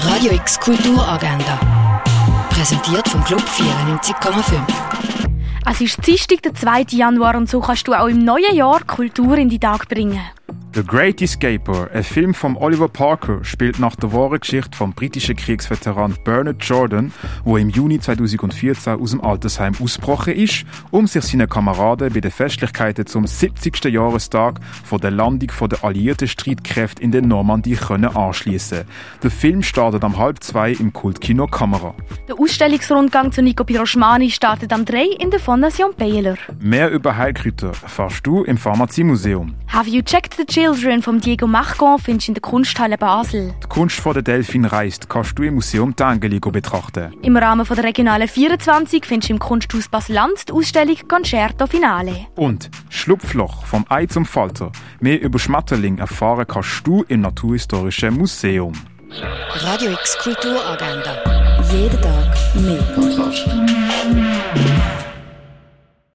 Radio X Kulturagenda. Präsentiert vom Club 94,5. Es ist Dienstag, der 2. Januar und so kannst du auch im neuen Jahr Kultur in die Tag bringen. The Great Escaper, ein Film von Oliver Parker, spielt nach der wahren Geschichte vom britischen Kriegsveteran Bernard Jordan, wo im Juni 2014 aus dem Altersheim ausgebrochen ist, um sich seinen Kameraden bei den Festlichkeiten zum 70. Jahrestag von der Landung der alliierten Streitkräfte in der Normandie können anschließen. Der Film startet am halb zwei im Kultkino Kamera. Der Ausstellungsrundgang zu Nico Piroschmani startet am 3 in der Fondation Baylor. Mehr über Heilkräuter erfährst du im Pharmaziemuseum. Have you checked the Children von Diego Marcon findest du in der Kunsthalle Basel. Die Kunst von der Delfin reist kannst du im Museum D'Angeli betrachten. Im Rahmen der Regionalen 24 findest du im Kunsthaus Basel-Land die Ausstellung Concerto Finale. Und Schlupfloch vom Ei zum Falter. Mehr über Schmetterling erfahren kannst du im Naturhistorischen Museum. Radio X Kulturagenda. Jeden Tag mehr.